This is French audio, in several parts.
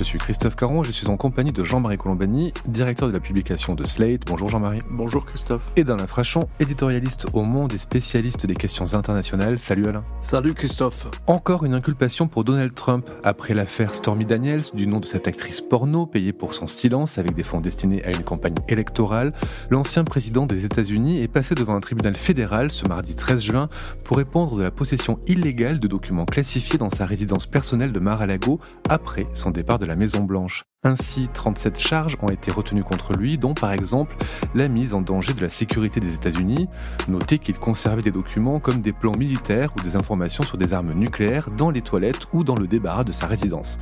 Je suis Christophe Caron, je suis en compagnie de Jean-Marie Colombani, directeur de la publication de Slate. Bonjour Jean-Marie. Bonjour Christophe. Et d'Alain Frachon, éditorialiste au Monde et spécialiste des questions internationales. Salut Alain. Salut Christophe. Encore une inculpation pour Donald Trump après l'affaire Stormy Daniels, du nom de cette actrice porno payée pour son silence avec des fonds destinés à une campagne électorale. L'ancien président des États-Unis est passé devant un tribunal fédéral ce mardi 13 juin pour répondre de la possession illégale de documents classifiés dans sa résidence personnelle de Mar-a-Lago après son départ de la Maison-Blanche. Ainsi, 37 charges ont été retenues contre lui, dont par exemple la mise en danger de la sécurité des États-Unis. Notez qu'il conservait des documents comme des plans militaires ou des informations sur des armes nucléaires dans les toilettes ou dans le débarras de sa résidence.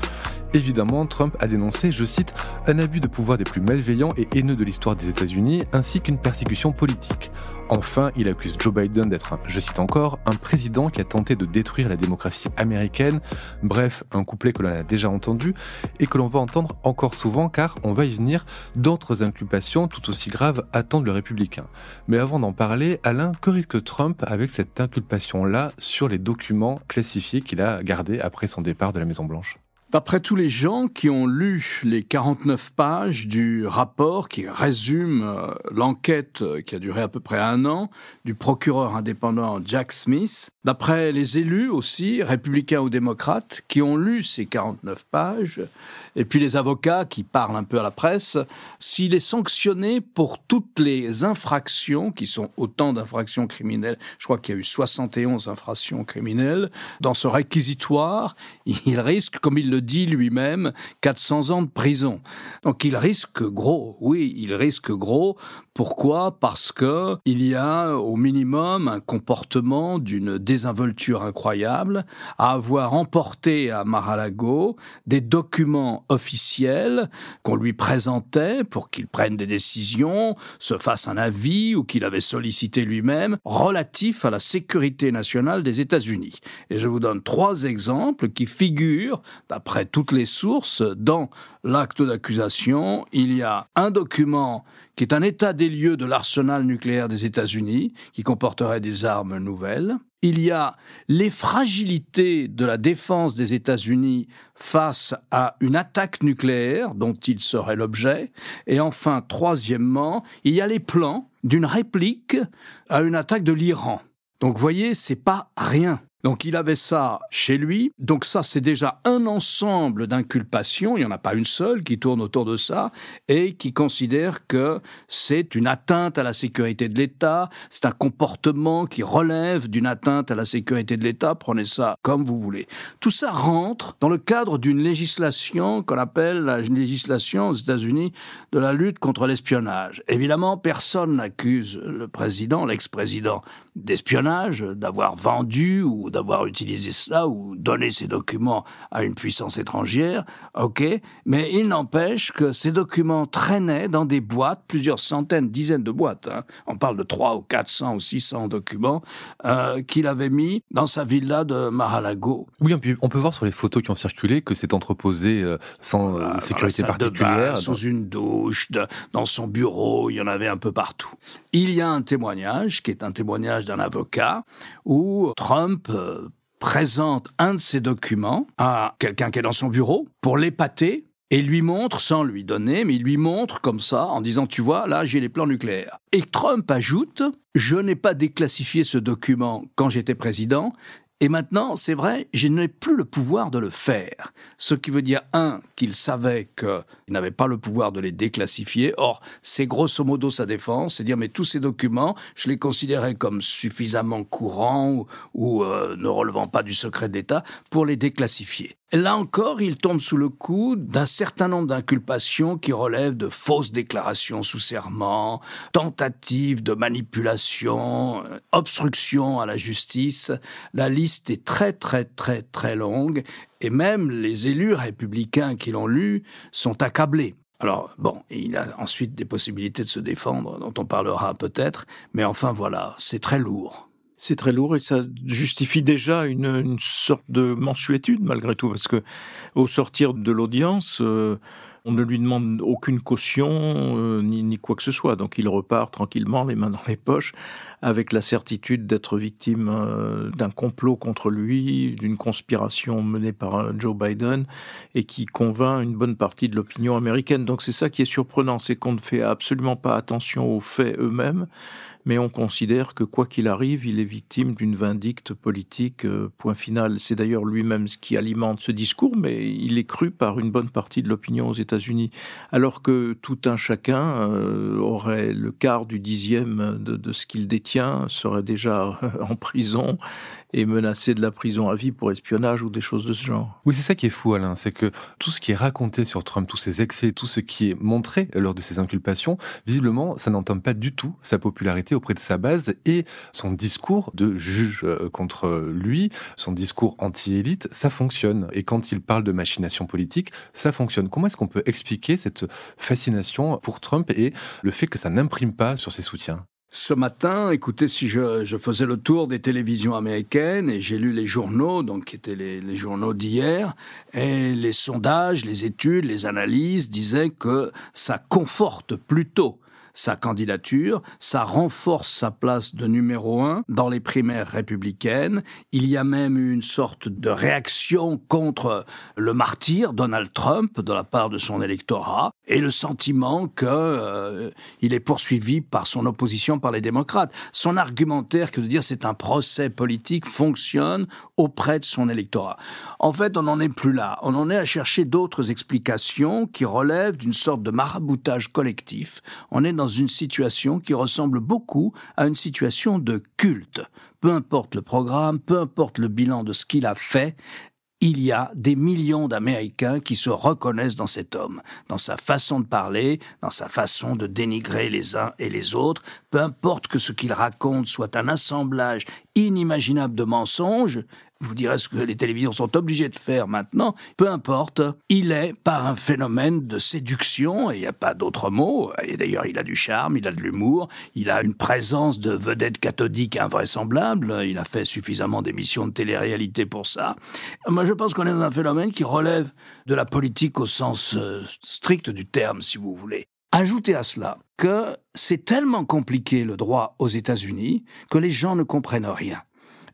Évidemment, Trump a dénoncé, je cite, un abus de pouvoir des plus malveillants et haineux de l'histoire des États-Unis, ainsi qu'une persécution politique. Enfin, il accuse Joe Biden d'être, je cite encore, un président qui a tenté de détruire la démocratie américaine. Bref, un couplet que l'on a déjà entendu et que l'on va entendre encore souvent car on va y venir, d'autres inculpations tout aussi graves attendent le républicain. Mais avant d'en parler, Alain, que risque Trump avec cette inculpation-là sur les documents classifiés qu'il a gardés après son départ de la Maison-Blanche? D'après tous les gens qui ont lu les 49 pages du rapport qui résume euh, l'enquête euh, qui a duré à peu près un an du procureur indépendant Jack Smith, d'après les élus aussi, républicains ou démocrates, qui ont lu ces 49 pages, et puis les avocats qui parlent un peu à la presse, s'il est sanctionné pour toutes les infractions, qui sont autant d'infractions criminelles, je crois qu'il y a eu 71 infractions criminelles, dans ce réquisitoire, il risque, comme il le dit lui-même, 400 ans de prison. Donc il risque gros, oui, il risque gros. Pourquoi? Parce que il y a au minimum un comportement d'une désinvolture incroyable, à avoir emporté à Mar-a-Lago des documents officiels qu'on lui présentait pour qu'il prenne des décisions, se fasse un avis ou qu'il avait sollicité lui-même relatifs à la sécurité nationale des États-Unis. Et je vous donne trois exemples qui figurent, d'après toutes les sources, dans l'acte d'accusation. Il y a un document qui est un état des lieux de l'arsenal nucléaire des États-Unis, qui comporterait des armes nouvelles. Il y a les fragilités de la défense des États-Unis face à une attaque nucléaire dont il serait l'objet. Et enfin, troisièmement, il y a les plans d'une réplique à une attaque de l'Iran. Donc, voyez, c'est pas rien. Donc il avait ça chez lui. Donc ça, c'est déjà un ensemble d'inculpations. Il n'y en a pas une seule qui tourne autour de ça et qui considère que c'est une atteinte à la sécurité de l'État. C'est un comportement qui relève d'une atteinte à la sécurité de l'État. Prenez ça comme vous voulez. Tout ça rentre dans le cadre d'une législation qu'on appelle la législation aux États-Unis de la lutte contre l'espionnage. Évidemment, personne n'accuse le président, l'ex-président, d'espionnage, d'avoir vendu ou d'avoir utilisé cela ou donné ces documents à une puissance étrangère, ok, mais il n'empêche que ces documents traînaient dans des boîtes, plusieurs centaines, dizaines de boîtes, hein. on parle de 3 ou 400 ou 600 documents, euh, qu'il avait mis dans sa villa de Mar-a-Lago. Oui, on peut voir sur les photos qui ont circulé que c'est entreposé euh, sans sécurité particulière. sous une douche, dans son bureau, il y en avait un peu partout. Il y a un témoignage qui est un témoignage d'un avocat où Trump euh, présente un de ses documents à quelqu'un qui est dans son bureau pour l'épater et lui montre, sans lui donner, mais il lui montre comme ça, en disant, tu vois, là, j'ai les plans nucléaires. Et Trump ajoute, je n'ai pas déclassifié ce document quand j'étais président, et maintenant, c'est vrai, je n'ai plus le pouvoir de le faire. Ce qui veut dire, un, qu'il savait qu'il n'avait pas le pouvoir de les déclassifier. Or, c'est grosso modo sa défense, c'est dire, mais tous ces documents, je les considérais comme suffisamment courants ou, euh, ne relevant pas du secret d'État pour les déclassifier. Là encore, il tombe sous le coup d'un certain nombre d'inculpations qui relèvent de fausses déclarations sous serment, tentatives de manipulation, euh, obstruction à la justice. La liste est très très très très longue et même les élus républicains qui l'ont lu sont accablés. Alors, bon, il a ensuite des possibilités de se défendre, dont on parlera peut-être, mais enfin voilà, c'est très lourd. C'est très lourd et ça justifie déjà une, sorte de mensuétude malgré tout, parce que au sortir de l'audience, euh, on ne lui demande aucune caution euh, ni, ni, quoi que ce soit. Donc il repart tranquillement, les mains dans les poches, avec la certitude d'être victime euh, d'un complot contre lui, d'une conspiration menée par euh, Joe Biden et qui convainc une bonne partie de l'opinion américaine. Donc c'est ça qui est surprenant, c'est qu'on ne fait absolument pas attention aux faits eux-mêmes mais on considère que quoi qu'il arrive, il est victime d'une vindicte politique, euh, point final. C'est d'ailleurs lui-même ce qui alimente ce discours, mais il est cru par une bonne partie de l'opinion aux États-Unis, alors que tout un chacun euh, aurait le quart du dixième de, de ce qu'il détient, serait déjà en prison et menacé de la prison à vie pour espionnage ou des choses de ce genre. Oui, c'est ça qui est fou, Alain, c'est que tout ce qui est raconté sur Trump, tous ses excès, tout ce qui est montré lors de ses inculpations, visiblement, ça n'entame pas du tout sa popularité auprès de sa base et son discours de juge euh, contre lui, son discours anti-élite, ça fonctionne. Et quand il parle de machination politique, ça fonctionne. Comment est-ce qu'on peut expliquer cette fascination pour Trump et le fait que ça n'imprime pas sur ses soutiens? Ce matin, écoutez, si je, je, faisais le tour des télévisions américaines et j'ai lu les journaux, donc qui étaient les, les journaux d'hier, et les sondages, les études, les analyses disaient que ça conforte plutôt sa candidature, ça renforce sa place de numéro un dans les primaires républicaines. Il y a même eu une sorte de réaction contre le martyr Donald Trump de la part de son électorat et le sentiment qu'il euh, est poursuivi par son opposition par les démocrates. Son argumentaire que de dire c'est un procès politique fonctionne auprès de son électorat. En fait, on n'en est plus là. On en est à chercher d'autres explications qui relèvent d'une sorte de maraboutage collectif. On est dans une situation qui ressemble beaucoup à une situation de culte. Peu importe le programme, peu importe le bilan de ce qu'il a fait, il y a des millions d'Américains qui se reconnaissent dans cet homme, dans sa façon de parler, dans sa façon de dénigrer les uns et les autres, peu importe que ce qu'il raconte soit un assemblage inimaginable de mensonges, vous direz ce que les télévisions sont obligées de faire maintenant, peu importe, il est par un phénomène de séduction, et il n'y a pas d'autre mot, et d'ailleurs il a du charme, il a de l'humour, il a une présence de vedette cathodique invraisemblable, il a fait suffisamment d'émissions de télé-réalité pour ça. Moi je pense qu'on est dans un phénomène qui relève de la politique au sens euh, strict du terme, si vous voulez. Ajoutez à cela que c'est tellement compliqué le droit aux États-Unis que les gens ne comprennent rien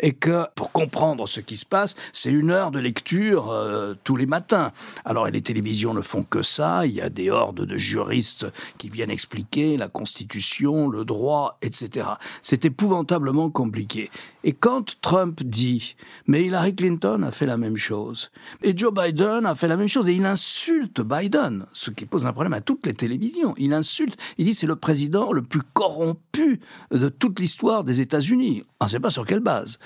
et que pour comprendre ce qui se passe, c'est une heure de lecture euh, tous les matins. Alors les télévisions ne font que ça, il y a des hordes de juristes qui viennent expliquer la Constitution, le droit, etc. C'est épouvantablement compliqué. Et quand Trump dit, mais Hillary Clinton a fait la même chose, et Joe Biden a fait la même chose, et il insulte Biden, ce qui pose un problème à toutes les télévisions. Il insulte, il dit c'est le président le plus corrompu de toute l'histoire des États-Unis. On ne sait pas sur quelle base.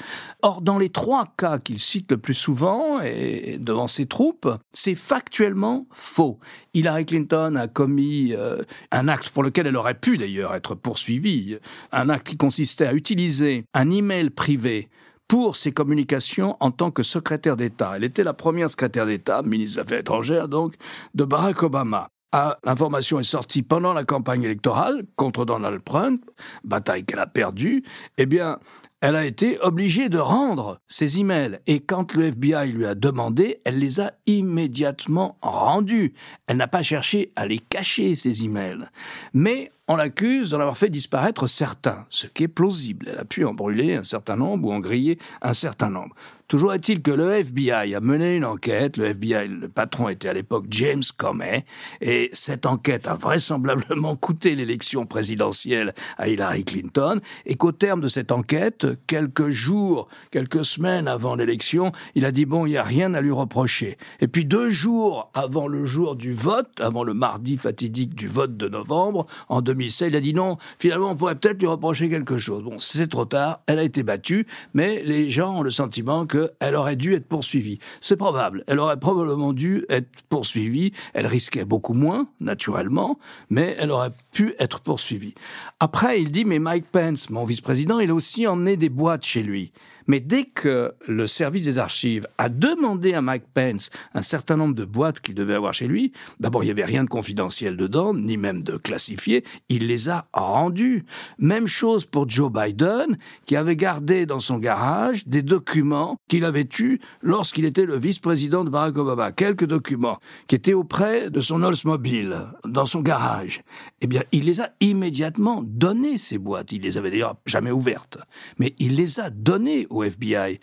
Or, dans les trois cas qu'il cite le plus souvent, et devant ses troupes, c'est factuellement faux. Hillary Clinton a commis euh, un acte pour lequel elle aurait pu d'ailleurs être poursuivie, un acte qui consistait à utiliser un email privé pour ses communications en tant que secrétaire d'État. Elle était la première secrétaire d'État, ministre des Affaires étrangères donc, de Barack Obama. Ah, l'information est sortie pendant la campagne électorale contre Donald Trump, bataille qu'elle a perdue, eh bien, elle a été obligée de rendre ses emails. Et quand le FBI lui a demandé, elle les a immédiatement rendus. Elle n'a pas cherché à les cacher, ces emails. Mais on l'accuse d'en avoir fait disparaître certains, ce qui est plausible. Elle a pu en brûler un certain nombre ou en griller un certain nombre. Toujours est-il que le FBI a mené une enquête. Le FBI, le patron était à l'époque James Comey, et cette enquête a vraisemblablement coûté l'élection présidentielle à Hillary Clinton, et qu'au terme de cette enquête, quelques jours, quelques semaines avant l'élection, il a dit bon, il n'y a rien à lui reprocher. Et puis deux jours avant le jour du vote, avant le mardi fatidique du vote de novembre, en 2016, il a dit non, finalement, on pourrait peut-être lui reprocher quelque chose. Bon, c'est trop tard, elle a été battue, mais les gens ont le sentiment que elle aurait dû être poursuivie. C'est probable. Elle aurait probablement dû être poursuivie. Elle risquait beaucoup moins, naturellement, mais elle aurait pu être poursuivie. Après, il dit, mais Mike Pence, mon vice-président, il a aussi emmené des boîtes chez lui. Mais dès que le service des archives a demandé à Mike Pence un certain nombre de boîtes qu'il devait avoir chez lui, d'abord il n'y avait rien de confidentiel dedans, ni même de classifié, il les a rendus. Même chose pour Joe Biden, qui avait gardé dans son garage des documents qu'il avait eus lorsqu'il était le vice-président de Barack Obama. Quelques documents qui étaient auprès de son Oldsmobile, dans son garage. Eh bien, il les a immédiatement donnés, ces boîtes. Il les avait d'ailleurs jamais ouvertes. Mais il les a données FBI.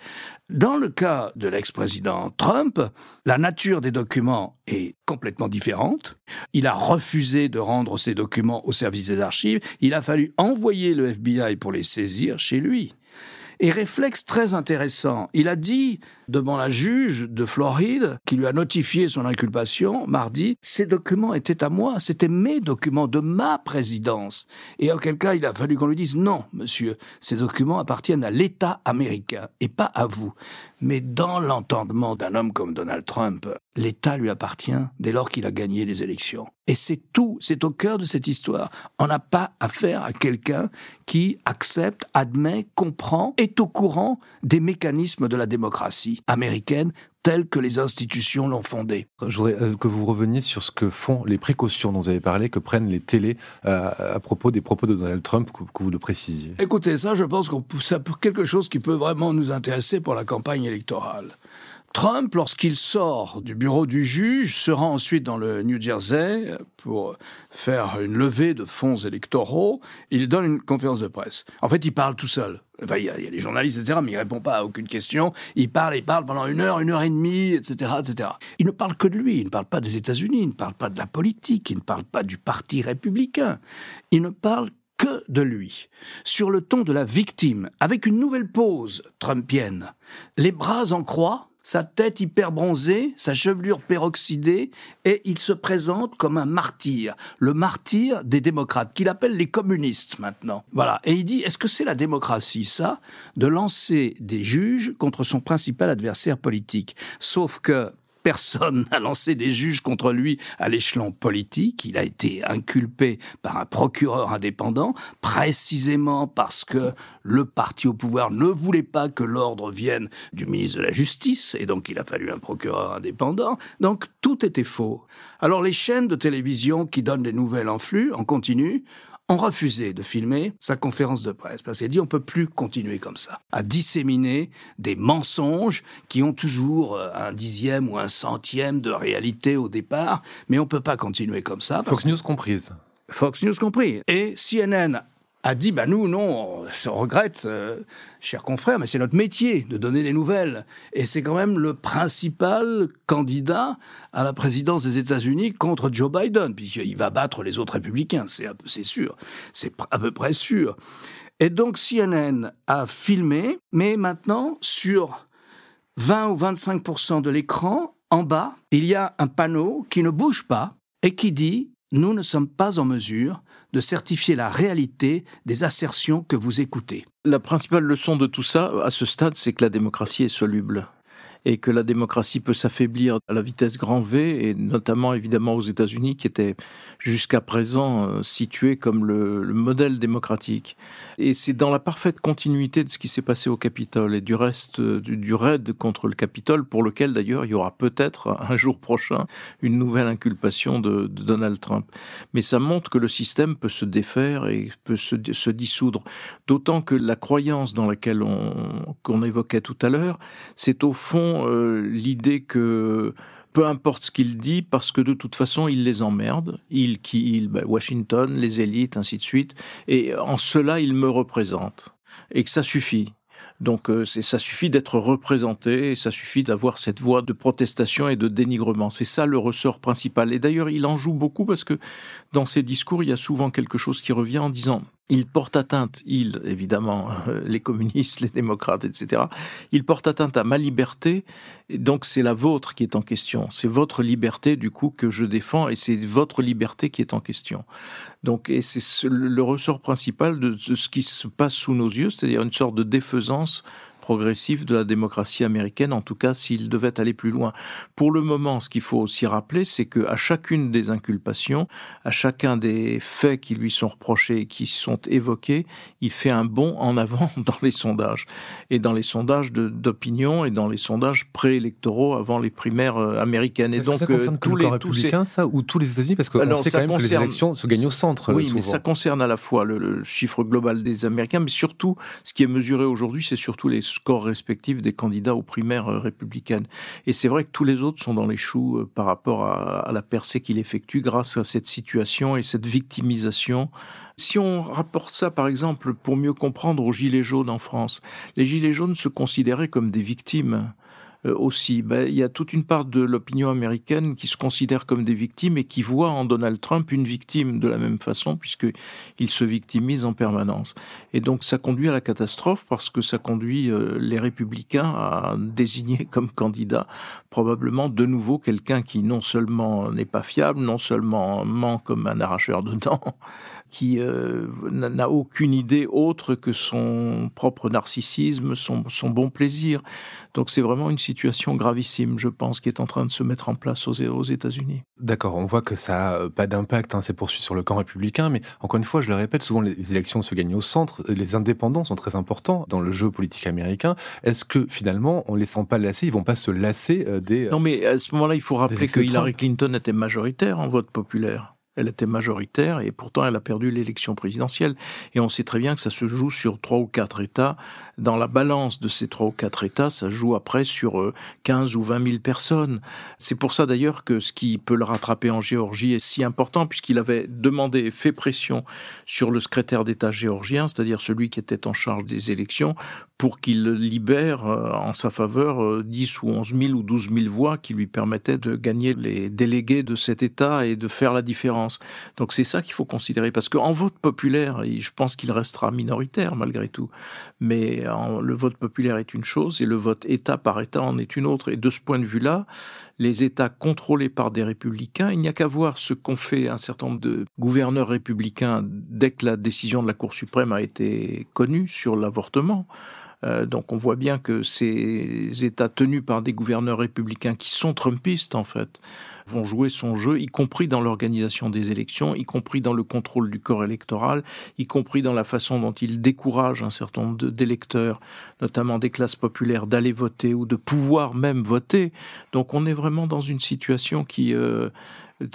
Dans le cas de l'ex-président Trump, la nature des documents est complètement différente. Il a refusé de rendre ces documents au service des archives. Il a fallu envoyer le FBI pour les saisir chez lui. Et réflexe très intéressant, il a dit devant la juge de Floride, qui lui a notifié son inculpation mardi, ces documents étaient à moi, c'était mes documents de ma présidence. Et en quel cas il a fallu qu'on lui dise non, monsieur, ces documents appartiennent à l'État américain et pas à vous. Mais dans l'entendement d'un homme comme Donald Trump, l'État lui appartient dès lors qu'il a gagné les élections. Et c'est tout, c'est au cœur de cette histoire. On n'a pas affaire à quelqu'un qui accepte, admet, comprend, est au courant des mécanismes de la démocratie américaine telle que les institutions l'ont fondée. Je voudrais euh, que vous reveniez sur ce que font les précautions dont vous avez parlé, que prennent les télés euh, à propos des propos de Donald Trump, que, vous le précisiez. Écoutez, ça, je pense que c'est quelque chose qui peut vraiment nous intéresser pour la campagne électorale. Trump, lorsqu'il sort du bureau du juge, se rend ensuite dans le New Jersey pour faire une levée de fonds électoraux. Il donne une conférence de presse. En fait, il parle tout seul. Enfin, il y, a, des journalistes, etc., mais il répond pas à aucune question. Il parle, il parle pendant une heure, une heure et demie, etc., etc. Il ne parle que de lui. Il ne parle pas des États-Unis. Il ne parle pas de la politique. Il ne parle pas du parti républicain. Il ne parle que de lui, sur le ton de la victime, avec une nouvelle pose trumpienne, les bras en croix, sa tête hyper bronzée, sa chevelure peroxydée, et il se présente comme un martyr, le martyr des démocrates, qu'il appelle les communistes maintenant. Voilà. Et il dit, est-ce que c'est la démocratie, ça, de lancer des juges contre son principal adversaire politique? Sauf que, Personne n'a lancé des juges contre lui à l'échelon politique. Il a été inculpé par un procureur indépendant, précisément parce que le parti au pouvoir ne voulait pas que l'ordre vienne du ministre de la Justice, et donc il a fallu un procureur indépendant. Donc tout était faux. Alors les chaînes de télévision qui donnent des nouvelles en flux, en continu, ont refusé de filmer sa conférence de presse parce qu'il dit on peut plus continuer comme ça, à disséminer des mensonges qui ont toujours euh, un dixième ou un centième de réalité au départ, mais on peut pas continuer comme ça. Fox News comprise. Fox News compris. Et CNN a dit bah nous non, on regrette, euh, chers confrères, mais c'est notre métier de donner des nouvelles, et c'est quand même le principal candidat à la présidence des États-Unis contre Joe Biden, puisqu'il va battre les autres républicains, c'est c'est sûr, c'est à peu près sûr. Et donc CNN a filmé, mais maintenant sur 20 ou 25% de l'écran, en bas, il y a un panneau qui ne bouge pas et qui dit nous ne sommes pas en mesure de certifier la réalité des assertions que vous écoutez. La principale leçon de tout ça, à ce stade, c'est que la démocratie est soluble et que la démocratie peut s'affaiblir à la vitesse grand V, et notamment évidemment aux États-Unis, qui étaient jusqu'à présent euh, situés comme le, modèle démocratique. Et c'est dans la parfaite continuité de ce qui s'est passé au Capitole et du reste euh, du, raid contre le Capitole, pour lequel d'ailleurs il y aura peut-être un jour prochain une nouvelle inculpation de, Donald Trump. Mais ça montre que le système peut se défaire et peut se, se dissoudre. D'autant que la croyance dans laquelle on qu'on évoquait tout à l'heure, c'est au fond euh, l'idée que peu importe ce qu'il dit, parce que de toute façon, il les emmerde. Il, qui, il, ben, Washington, les élites, ainsi de suite. Et en cela, il me représente. Et que ça suffit. Donc euh, ça suffit d'être représenté, ça suffit d'avoir cette voix de protestation et de dénigrement. C'est ça le ressort principal. Et d'ailleurs, il en joue beaucoup parce que dans ses discours, il y a souvent quelque chose qui revient en disant il porte atteinte, il, évidemment, les communistes, les démocrates, etc., il porte atteinte à ma liberté, donc c'est la vôtre qui est en question. C'est votre liberté, du coup, que je défends, et c'est votre liberté qui est en question. Donc, et c'est le ressort principal de ce qui se passe sous nos yeux, c'est-à-dire une sorte de défaisance progressif de la démocratie américaine, en tout cas s'il devait aller plus loin. Pour le moment, ce qu'il faut aussi rappeler, c'est que à chacune des inculpations, à chacun des faits qui lui sont reprochés et qui sont évoqués, il fait un bond en avant dans les sondages et dans les sondages d'opinion et dans les sondages préélectoraux avant les primaires euh, américaines. Et donc ça concerne tous les républicains, ça ou tous les États-Unis, parce qu'on sait quand même que les élections se gagnent au centre. Oui, mais ça concerne à la fois le, le chiffre global des Américains, mais surtout ce qui est mesuré aujourd'hui, c'est surtout les scores respectifs des candidats aux primaires euh, républicaines. Et c'est vrai que tous les autres sont dans les choux euh, par rapport à, la percée qu'il effectue grâce à cette situation et cette victimisation si on rapporte ça, par exemple, pour mieux comprendre aux Gilets jaunes en France, les Gilets jaunes se considéraient comme des victimes aussi. Ben, il y a toute une part de l'opinion américaine qui se considère comme des victimes et qui voit en Donald Trump une victime de la même façon puisqu'il se victimise en permanence. Et donc ça conduit à la catastrophe parce que ça conduit euh, les républicains à désigner comme candidat probablement de nouveau quelqu'un qui non seulement n'est pas fiable, non seulement ment comme un arracheur de dents, qui euh, n'a aucune idée autre que son propre narcissisme, son, son bon plaisir. Donc c'est vraiment une situation gravissime, je pense, qui est en train de se mettre en place aux, aux États-Unis. D'accord, on voit que ça n'a pas d'impact, hein, ces poursuites sur le camp républicain, mais encore une fois, je le répète, souvent les élections se gagnent au centre, les indépendants sont très importants dans le jeu politique américain. Est-ce que finalement, on les sent pas lasser, ils vont pas se lasser euh, des... Non mais à ce moment-là, il faut rappeler que Hillary Clinton était majoritaire en vote populaire. Elle était majoritaire et pourtant elle a perdu l'élection présidentielle. Et on sait très bien que ça se joue sur trois ou quatre États. Dans la balance de ces trois ou quatre États, ça joue après sur 15 euh, ou 20 000 personnes. C'est pour ça d'ailleurs que ce qui peut le rattraper en Géorgie est si important puisqu'il avait demandé et fait pression sur le secrétaire d'État géorgien, c'est-à-dire celui qui était en charge des élections, pour qu'il libère euh, en sa faveur 10 euh, ou 11 000 ou 12 000 voix qui lui permettaient de gagner les délégués de cet État et de faire la différence. Donc c'est ça qu'il faut considérer, parce qu'en vote populaire, je pense qu'il restera minoritaire malgré tout, mais le vote populaire est une chose et le vote État par État en est une autre. Et de ce point de vue-là, les États contrôlés par des républicains, il n'y a qu'à voir ce qu'ont fait un certain nombre de gouverneurs républicains dès que la décision de la Cour suprême a été connue sur l'avortement. Euh, donc on voit bien que ces États tenus par des gouverneurs républicains qui sont trumpistes en fait vont jouer son jeu, y compris dans l'organisation des élections, y compris dans le contrôle du corps électoral, y compris dans la façon dont ils découragent un certain nombre d'électeurs, notamment des classes populaires, d'aller voter ou de pouvoir même voter. Donc on est vraiment dans une situation qui euh,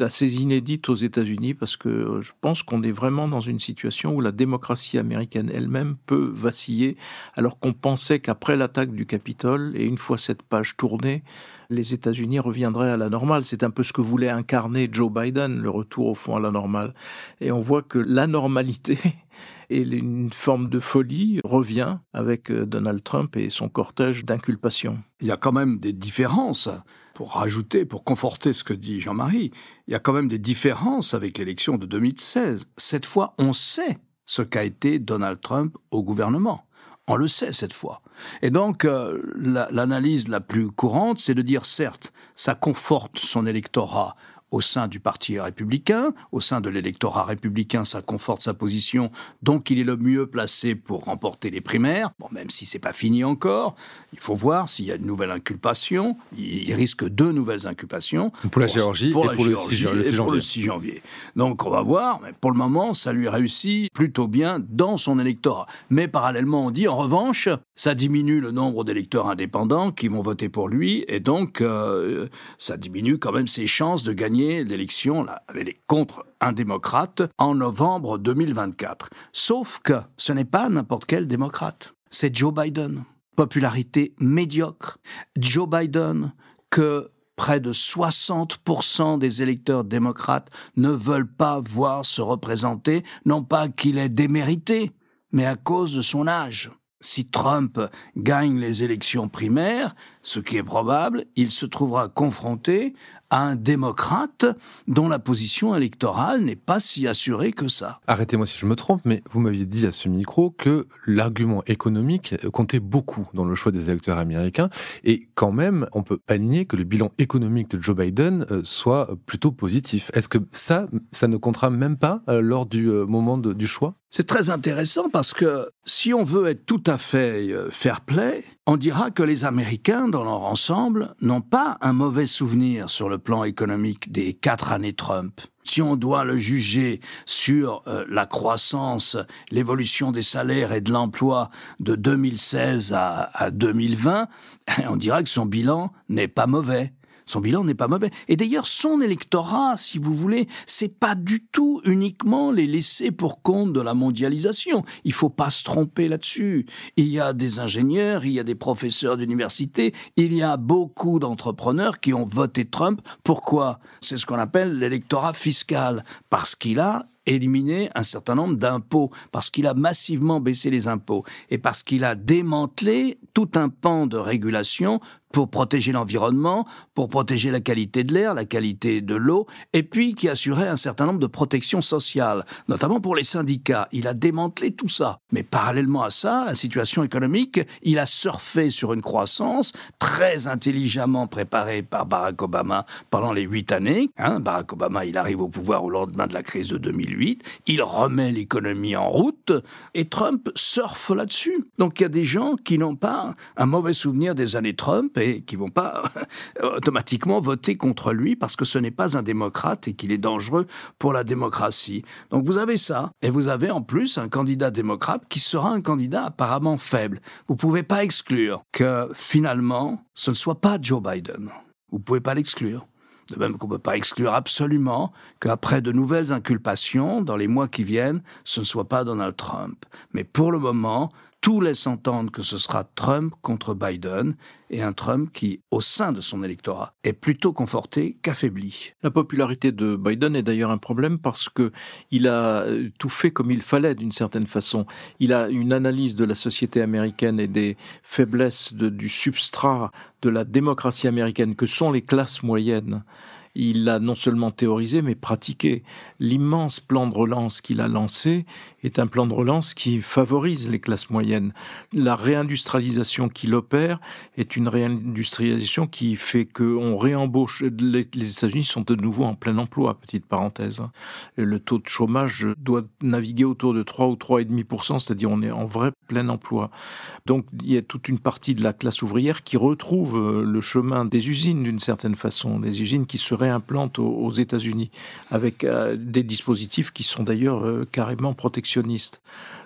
assez inédite aux États-Unis parce que euh, je pense qu'on est vraiment dans une situation où la démocratie américaine elle-même peut vaciller alors qu'on pensait qu'après l'attaque du Capitole et une fois cette page tournée, les États-Unis reviendraient à la normale. C'est un peu ce que voulait incarner Joe Biden, le retour au fond à la normale. Et on voit que la normalité et une forme de folie revient avec euh, Donald Trump et son cortège d'inculpations. Il y a quand même des différences pour rajouter, pour conforter ce que dit Jean-Marie, il y a quand même des différences avec l'élection de 2016. Cette fois, on sait ce qu'a été Donald Trump au gouvernement. On le sait cette fois. Et donc, euh, l'analyse la plus courante, c'est de dire, certes, ça conforte son électorat au sein du Parti républicain, au sein de l'électorat républicain, ça conforte sa position, donc il est le mieux placé pour remporter les primaires. Bon, même si c'est pas fini encore, il faut voir s'il y a une nouvelle inculpation. Il risque deux nouvelles inculpations. Pour la Géorgie pour et, pour, le 6 janvier. Donc on va voir, mais pour le moment, ça lui réussit plutôt bien dans son électorat. Mais parallèlement, on dit, en revanche, ça diminue le nombre d'électeurs indépendants qui vont voter pour lui, et donc euh, ça diminue quand même ses chances de gagner l'élection contre un démocrate en novembre 2024. Sauf que ce n'est pas n'importe quel démocrate, c'est Joe Biden. Popularité médiocre. Joe Biden que près de 60% des électeurs démocrates ne veulent pas voir se représenter, non pas qu'il est démérité, mais à cause de son âge. Si Trump gagne les élections primaires, ce qui est probable, il se trouvera confronté à un démocrate dont la position électorale n'est pas si assurée que ça. Arrêtez-moi si je me trompe, mais vous m'aviez dit à ce micro que l'argument économique comptait beaucoup dans le choix des électeurs américains, et quand même, on peut pas nier que le bilan économique de Joe Biden euh, soit plutôt positif. Est-ce que ça, ça ne comptera même pas euh, lors du euh, moment du choix? C'est très intéressant parce que si on veut être tout à fait fair play, on dira que les Américains, dans leur ensemble, n'ont pas un mauvais souvenir sur le plan économique des quatre années Trump. Si on doit le juger sur euh, la croissance, l'évolution des salaires et de l'emploi de 2016 à, à 2020, on dira que son bilan n'est pas mauvais. Son bilan n'est pas mauvais. Et d'ailleurs, son électorat, si vous voulez, c'est pas du tout uniquement les laisser pour compte de la mondialisation. Il faut pas se tromper là-dessus. Il y a des ingénieurs, il y a des professeurs d'université, il y a beaucoup d'entrepreneurs qui ont voté Trump. Pourquoi? C'est ce qu'on appelle l'électorat fiscal. Parce qu'il a éliminé un certain nombre d'impôts, parce qu'il a massivement baissé les impôts et parce qu'il a démantelé tout un pan de régulation pour protéger l'environnement, pour protéger la qualité de l'air, la qualité de l'eau, et puis qui assurait un certain nombre de protections sociales, notamment pour les syndicats. Il a démantelé tout ça. Mais parallèlement à ça, la situation économique, il a surfé sur une croissance très intelligemment préparée par Barack Obama pendant les huit années. Hein, Barack Obama, il arrive au pouvoir au lendemain de la crise de 2008, il remet l'économie en route, et Trump surfe là-dessus. Donc il y a des gens qui n'ont pas un mauvais souvenir des années Trump, et qui vont pas automatiquement voter contre lui parce que ce n'est pas un démocrate et qu'il est dangereux pour la démocratie. Donc vous avez ça, et vous avez en plus un candidat démocrate qui sera un candidat apparemment faible. Vous pouvez pas exclure que finalement ce ne soit pas Joe Biden. Vous pouvez pas l'exclure. De même qu'on ne peut pas exclure absolument qu'après de nouvelles inculpations, dans les mois qui viennent, ce ne soit pas Donald Trump. Mais pour le moment, tout laisse entendre que ce sera Trump contre Biden et un Trump qui, au sein de son électorat, est plutôt conforté qu'affaibli. La popularité de Biden est d'ailleurs un problème parce que il a euh, tout fait comme il fallait d'une certaine façon. Il a une analyse de la société américaine et des faiblesses du substrat de la démocratie américaine que sont les classes moyennes il l'a non seulement théorisé, mais pratiqué. L'immense plan de relance qu'il a lancé est un plan de relance qui favorise les classes moyennes. La réindustrialisation qu'il opère est une réindustrialisation qui fait qu'on réembauche. Les, États-Unis sont de nouveau en plein emploi, petite parenthèse. Le taux de chômage doit naviguer autour de 3 ou 3,5%, c'est-à-dire on est en vrai plein emploi. Donc il y a toute une partie de la classe ouvrière qui retrouve le chemin des usines d'une certaine façon, des usines qui se réimplantent aux, États-Unis avec euh, des dispositifs qui sont d'ailleurs euh, carrément protectionnistes.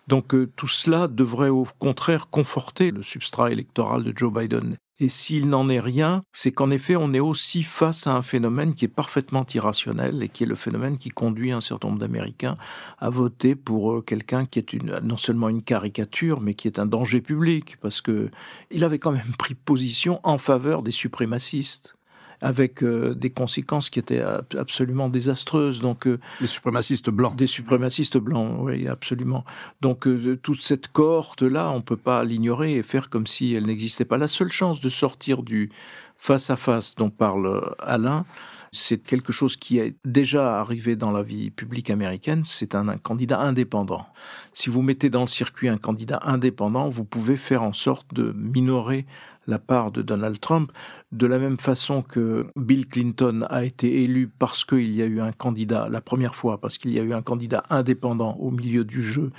Donc tout cela devrait au contraire conforter le substrat électoral de Joe Biden. Et s'il n'en est rien, c'est qu'en effet, on est aussi face à un phénomène qui est parfaitement irrationnel et qui est le phénomène qui conduit un certain nombre d'Américains à voter pour euh, quelqu'un qui est non seulement une caricature, mais qui est un danger public, parce que il avait quand même pris position en faveur des suprémacistes avec euh, des conséquences qui étaient absolument désastreuses. Donc, euh, des suprémacistes blancs. Des suprémacistes blancs, oui, absolument. Donc, euh, toute cette cohorte-là, on peut pas l'ignorer et faire comme si elle n'existait pas. La seule chance de sortir du face à face dont parle Alain, c'est quelque chose qui est déjà arrivé dans la vie publique américaine, c'est un, un, candidat indépendant. Si vous mettez dans le circuit un candidat indépendant, vous pouvez faire en sorte de minorer la part de Donald Trump, de la même façon que Bill Clinton a été élu parce qu'il y a eu un candidat, la première fois, parce qu'il y a eu un candidat indépendant au milieu du jeu,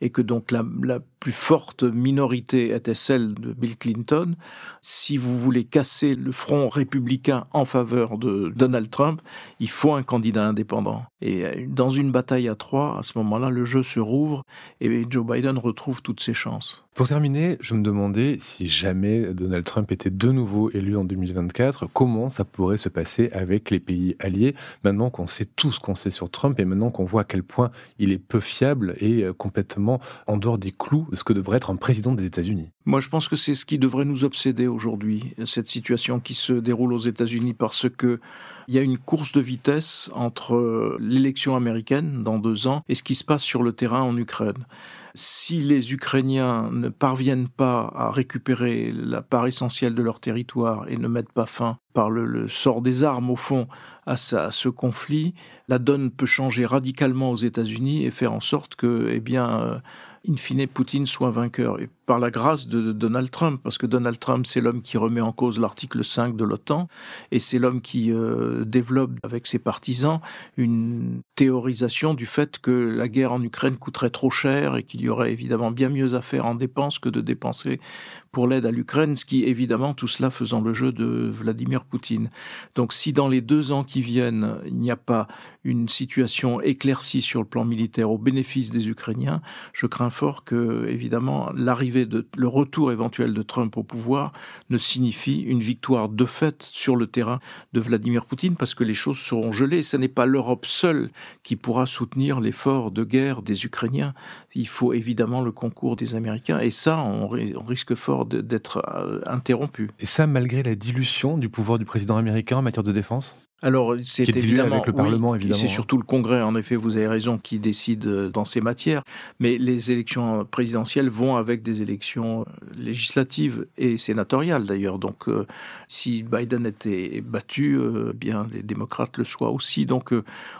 et que donc la, plus forte minorité était celle de Bill Clinton. Si vous voulez casser le front républicain en faveur de Donald Trump, il faut un candidat indépendant. Et dans une bataille à trois, à ce moment-là, le jeu se rouvre et Joe Biden retrouve toutes ses chances. Pour terminer, je me demandais si jamais Donald Trump était de nouveau élu en 2024, comment ça pourrait se passer avec les pays alliés, maintenant qu'on sait tout ce qu'on sait sur Trump et maintenant qu'on voit à quel point il est peu fiable et euh, complètement en dehors des clous de ce que devrait être un président des États-Unis? Moi, je pense que c'est ce qui devrait nous obséder aujourd'hui, cette situation qui se déroule aux États-Unis, parce que il y a une course de vitesse entre l'élection américaine dans deux ans et ce qui se passe sur le terrain en Ukraine si les Ukrainiens ne parviennent pas à récupérer la part essentielle de leur territoire et ne mettent pas fin par le, sort des armes au fond à, ce conflit, la donne peut changer radicalement aux États-Unis et faire en sorte que, eh bien, euh, in fine, Poutine soit vainqueur. Par la grâce de Donald Trump, parce que Donald Trump, c'est l'homme qui remet en cause l'article 5 de l'OTAN, et c'est l'homme qui euh, développe avec ses partisans une théorisation du fait que la guerre en Ukraine coûterait trop cher et qu'il y aurait évidemment bien mieux à faire en dépenses que de dépenser pour l'aide à l'Ukraine, ce qui évidemment tout cela faisant le jeu de Vladimir Poutine. Donc si dans les deux ans qui viennent, il n'y a pas une situation éclaircie sur le plan militaire au bénéfice des Ukrainiens, je crains fort que évidemment l'arrivée le retour éventuel de Trump au pouvoir ne signifie une victoire de fait sur le terrain de Vladimir Poutine parce que les choses seront gelées. Ce n'est pas l'Europe seule qui pourra soutenir l'effort de guerre des Ukrainiens. Il faut évidemment le concours des Américains et ça, on, risque fort d'être euh, interrompu. Et ça, malgré la dilution du pouvoir du président américain en matière de défense? Alors, c'est évidemment avec le Parlement, évidemment. C'est surtout le Congrès, en effet, vous avez raison, qui décide euh, dans ces matières. Mais les élections présidentielles vont avec des élections euh, législatives et sénatoriales, d'ailleurs. Donc, si Biden était battu, bien les démocrates le soient aussi. Donc,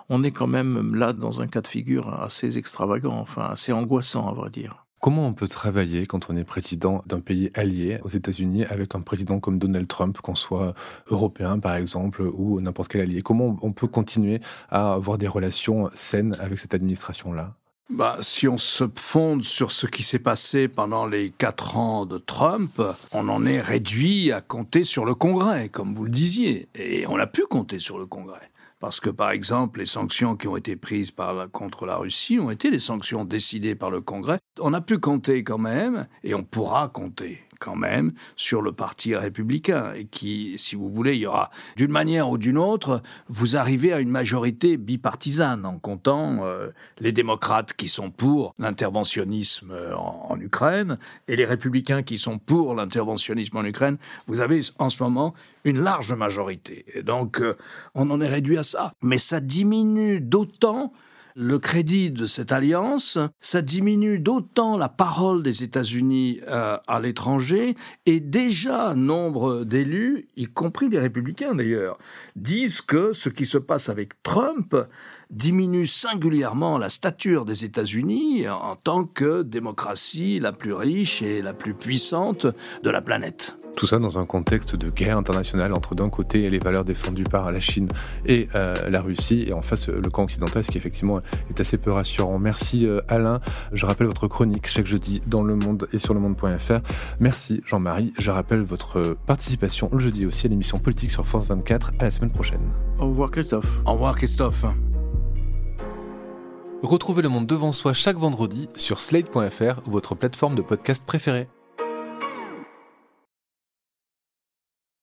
on est quand même là dans un cas de figure assez extravagant, enfin assez angoissant, à vrai dire. Comment on peut travailler quand on est président d'un pays allié aux États-Unis avec un président comme Donald Trump, qu'on soit européen par exemple ou n'importe quel allié? Comment on peut continuer à avoir des relations saines avec cette administration-là? Bah, si on se fonde sur ce qui s'est passé pendant les quatre ans de Trump, on en est réduit à compter sur le Congrès, comme vous le disiez. Et on a pu compter sur le Congrès. Parce que, par exemple, les sanctions qui ont été prises contre la Russie ont été les sanctions décidées par le Congrès. On a pu compter quand même, et on pourra compter quand même sur le parti républicain et qui, si vous voulez, il y aura d'une manière ou d'une autre, vous arrivez à une majorité bipartisane en comptant euh, les démocrates qui sont pour l'interventionnisme en, Ukraine et les républicains qui sont pour l'interventionnisme en Ukraine. Vous avez en ce moment une large majorité. Et donc, euh, on en est réduit à ça. Mais ça diminue d'autant le crédit de cette alliance, ça diminue d'autant la parole des États-Unis euh, à l'étranger, et déjà nombre d'élus, y compris des républicains d'ailleurs, disent que ce qui se passe avec Trump diminue singulièrement la stature des États-Unis en tant que démocratie la plus riche et la plus puissante de la planète. Tout ça dans un contexte de guerre internationale entre d'un côté les valeurs défendues par la Chine et euh, la Russie et en face le camp occidental, ce qui effectivement est assez peu rassurant. Merci euh, Alain. Je rappelle votre chronique chaque jeudi dans Le Monde et sur le monde.fr. Merci Jean-Marie. Je rappelle votre participation le jeudi aussi à l'émission politique sur France 24. À la semaine prochaine. Au revoir Christophe. Au revoir Christophe. Retrouvez Le Monde devant soi chaque vendredi sur slate.fr, votre plateforme de podcast préférée.